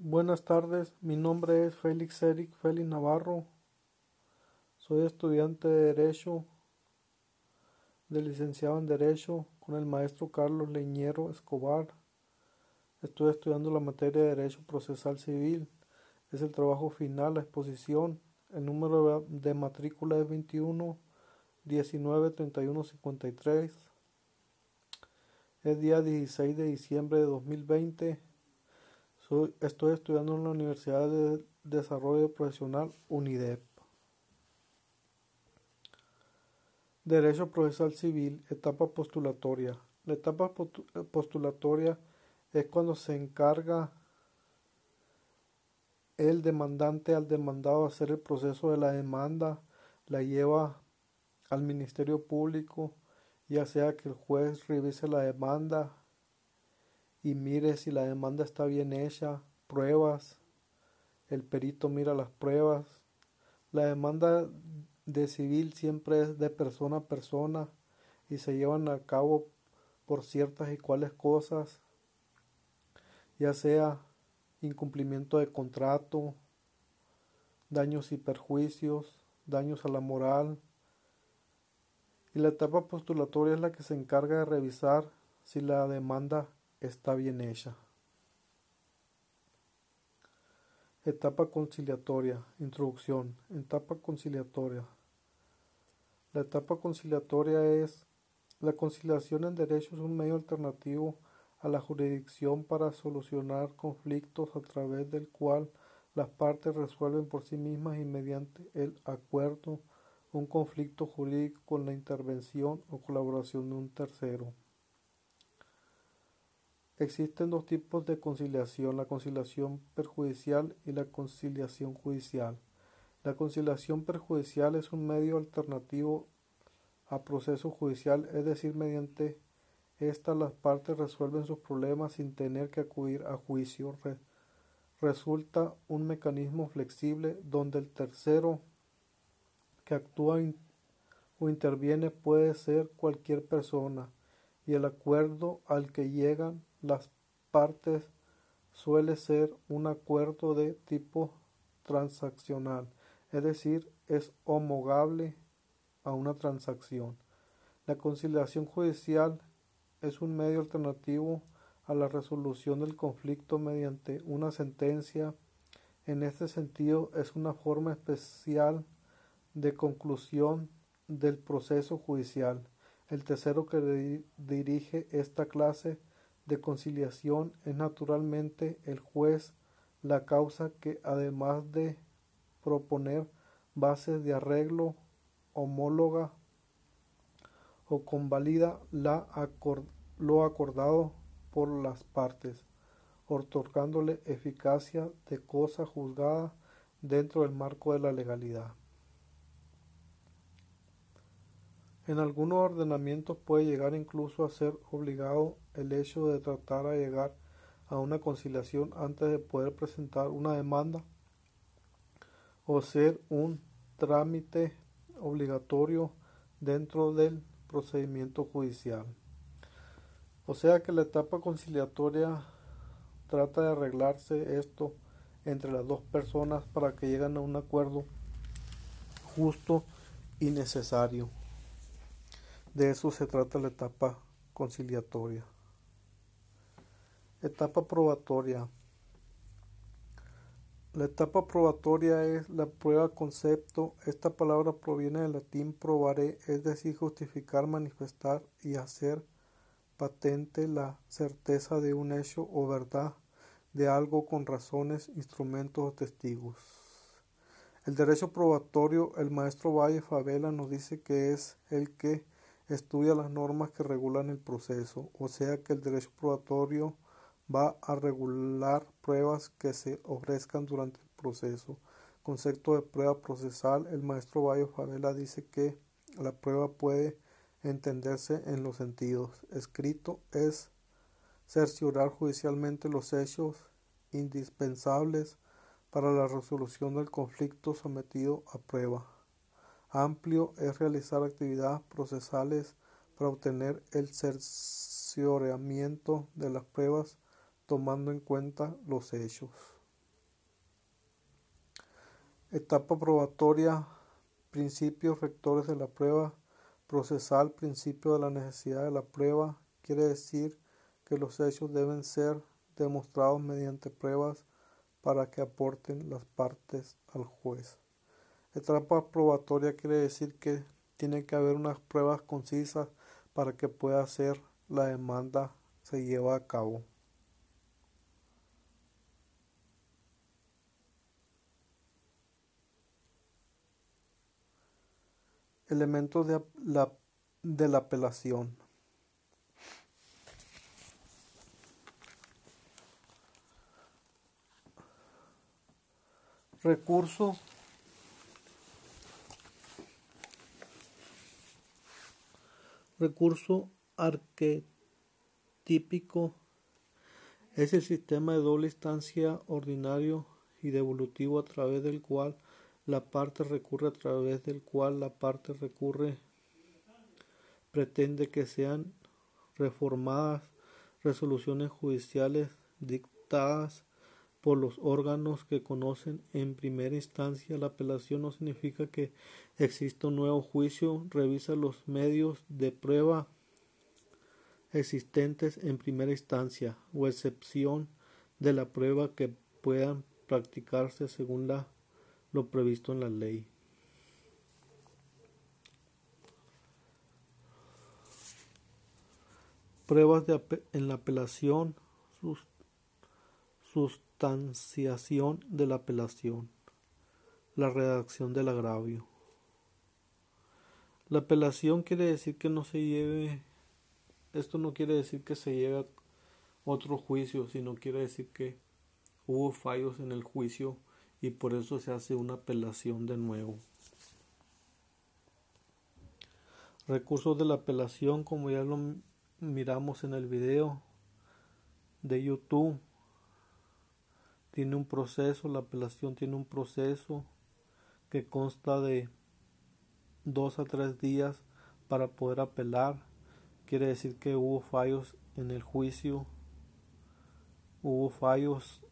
Buenas tardes, mi nombre es Félix Eric Félix Navarro. Soy estudiante de Derecho, de licenciado en Derecho con el maestro Carlos Leñero Escobar. Estoy estudiando la materia de Derecho Procesal Civil. Es el trabajo final, la exposición. El número de matrícula es 21 19 31 53. Es día 16 de diciembre de 2020 estoy estudiando en la Universidad de Desarrollo Profesional UNIDEP. Derecho Procesal Civil, etapa postulatoria. La etapa postulatoria es cuando se encarga el demandante al demandado hacer el proceso de la demanda, la lleva al Ministerio Público, ya sea que el juez revise la demanda, y mire si la demanda está bien hecha, pruebas, el perito mira las pruebas. La demanda de civil siempre es de persona a persona y se llevan a cabo por ciertas y cuales cosas, ya sea incumplimiento de contrato, daños y perjuicios, daños a la moral. Y la etapa postulatoria es la que se encarga de revisar si la demanda está bien hecha. Etapa conciliatoria. Introducción. Etapa conciliatoria. La etapa conciliatoria es la conciliación en derecho es un medio alternativo a la jurisdicción para solucionar conflictos a través del cual las partes resuelven por sí mismas y mediante el acuerdo un conflicto jurídico con la intervención o colaboración de un tercero. Existen dos tipos de conciliación, la conciliación perjudicial y la conciliación judicial. La conciliación perjudicial es un medio alternativo a proceso judicial, es decir, mediante esta las partes resuelven sus problemas sin tener que acudir a juicio. resulta un mecanismo flexible donde el tercero que actúa o interviene puede ser cualquier persona y el acuerdo al que llegan las partes suele ser un acuerdo de tipo transaccional, es decir, es homogable a una transacción. La conciliación judicial es un medio alternativo a la resolución del conflicto mediante una sentencia. En este sentido, es una forma especial de conclusión del proceso judicial. El tercero que dirige esta clase de conciliación es naturalmente el juez la causa que además de proponer bases de arreglo homóloga o convalida lo acordado por las partes, otorgándole eficacia de cosa juzgada dentro del marco de la legalidad. En algunos ordenamientos puede llegar incluso a ser obligado el hecho de tratar a llegar a una conciliación antes de poder presentar una demanda o ser un trámite obligatorio dentro del procedimiento judicial. O sea que la etapa conciliatoria trata de arreglarse esto entre las dos personas para que lleguen a un acuerdo justo y necesario. De eso se trata la etapa conciliatoria. Etapa probatoria. La etapa probatoria es la prueba concepto. Esta palabra proviene del latín probare, es decir, justificar, manifestar y hacer patente la certeza de un hecho o verdad de algo con razones, instrumentos o testigos. El derecho probatorio, el maestro Valle Favela nos dice que es el que estudia las normas que regulan el proceso, o sea que el derecho probatorio va a regular pruebas que se ofrezcan durante el proceso. Concepto de prueba procesal, el maestro Bayo Favela dice que la prueba puede entenderse en los sentidos. Escrito es cerciorar judicialmente los hechos indispensables para la resolución del conflicto sometido a prueba amplio es realizar actividades procesales para obtener el cercioramiento de las pruebas tomando en cuenta los hechos. Etapa probatoria, principios rectores de la prueba procesal, principio de la necesidad de la prueba, quiere decir que los hechos deben ser demostrados mediante pruebas para que aporten las partes al juez. Etapa probatoria quiere decir que tiene que haber unas pruebas concisas para que pueda ser la demanda se lleva a cabo. Elementos de la, de la apelación. Recurso Recurso arquetípico es el sistema de doble instancia ordinario y devolutivo a través del cual la parte recurre a través del cual la parte recurre. Pretende que sean reformadas resoluciones judiciales dictadas por los órganos que conocen en primera instancia la apelación no significa que exista un nuevo juicio, revisa los medios de prueba existentes en primera instancia o excepción de la prueba que puedan practicarse según lo previsto en la ley. Pruebas de en la apelación, sus, sustanciación de la apelación, la redacción del agravio. La apelación quiere decir que no se lleve, esto no quiere decir que se lleve otro juicio, sino quiere decir que hubo fallos en el juicio y por eso se hace una apelación de nuevo. Recursos de la apelación, como ya lo miramos en el video de YouTube, tiene un proceso, la apelación tiene un proceso que consta de dos a tres días para poder apelar. Quiere decir que hubo fallos en el juicio, hubo fallos,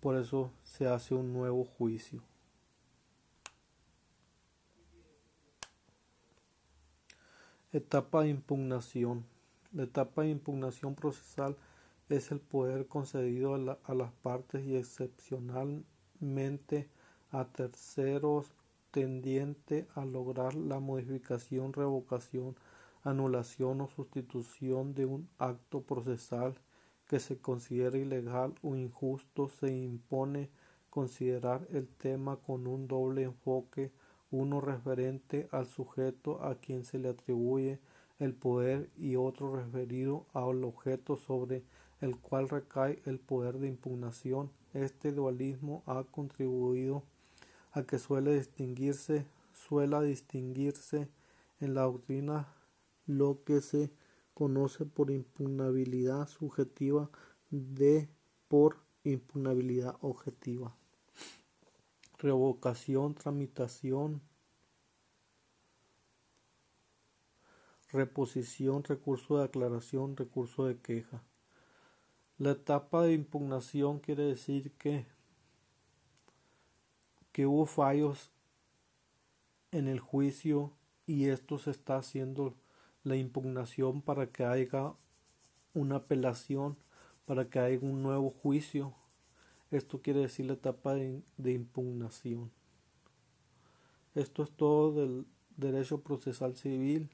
por eso se hace un nuevo juicio. Etapa de impugnación. La etapa de impugnación procesal es el poder concedido a, las partes y excepcionalmente a terceros tendiente a lograr la modificación, revocación, anulación o sustitución de un acto procesal que se considere ilegal o injusto, se impone considerar el tema con un doble enfoque, uno referente al sujeto a quien se le atribuye el poder y otro referido al objeto sobre el cual recae el poder de impugnación. Este dualismo ha contribuido a que suele distinguirse, suela distinguirse en la doctrina lo que se conoce por impugnabilidad subjetiva de por impugnabilidad objetiva. Revocación, tramitación, reposición, recurso de aclaración, recurso de queja. La etapa de impugnación quiere decir que, que hubo fallos en el juicio y esto se está haciendo la impugnación para que haya una apelación, para que haya un nuevo juicio. Esto quiere decir la etapa de, de impugnación. Esto es todo del derecho procesal civil.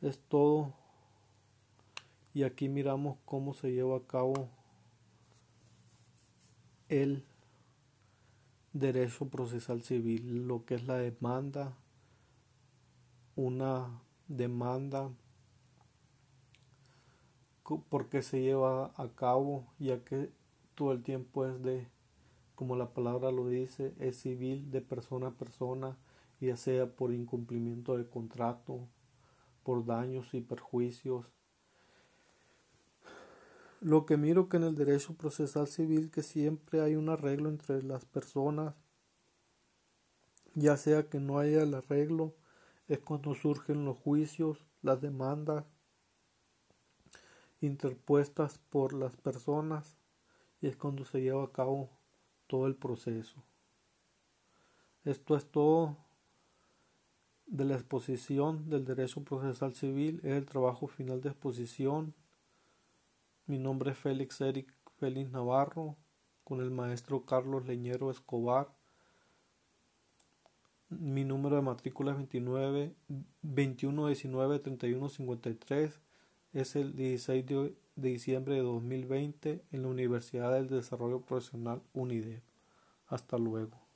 Es todo y aquí miramos cómo se lleva a cabo el derecho procesal civil, lo que es la demanda, una demanda, por qué se lleva a cabo, ya que todo el tiempo es de, como la palabra lo dice, es civil de persona a persona, ya sea por incumplimiento de contrato, por daños y perjuicios, lo que miro que en el derecho procesal civil que siempre hay un arreglo entre las personas, ya sea que no haya el arreglo, es cuando surgen los juicios, las demandas interpuestas por las personas y es cuando se lleva a cabo todo el proceso. Esto es todo de la exposición del derecho procesal civil. Es el trabajo final de exposición. Mi nombre es Félix Eric Félix Navarro, con el maestro Carlos Leñero Escobar. Mi número de matrícula es 29 21 19 31 53. Es el 16 de, diciembre de 2020 en la Universidad del Desarrollo Profesional UNIDE. Hasta luego.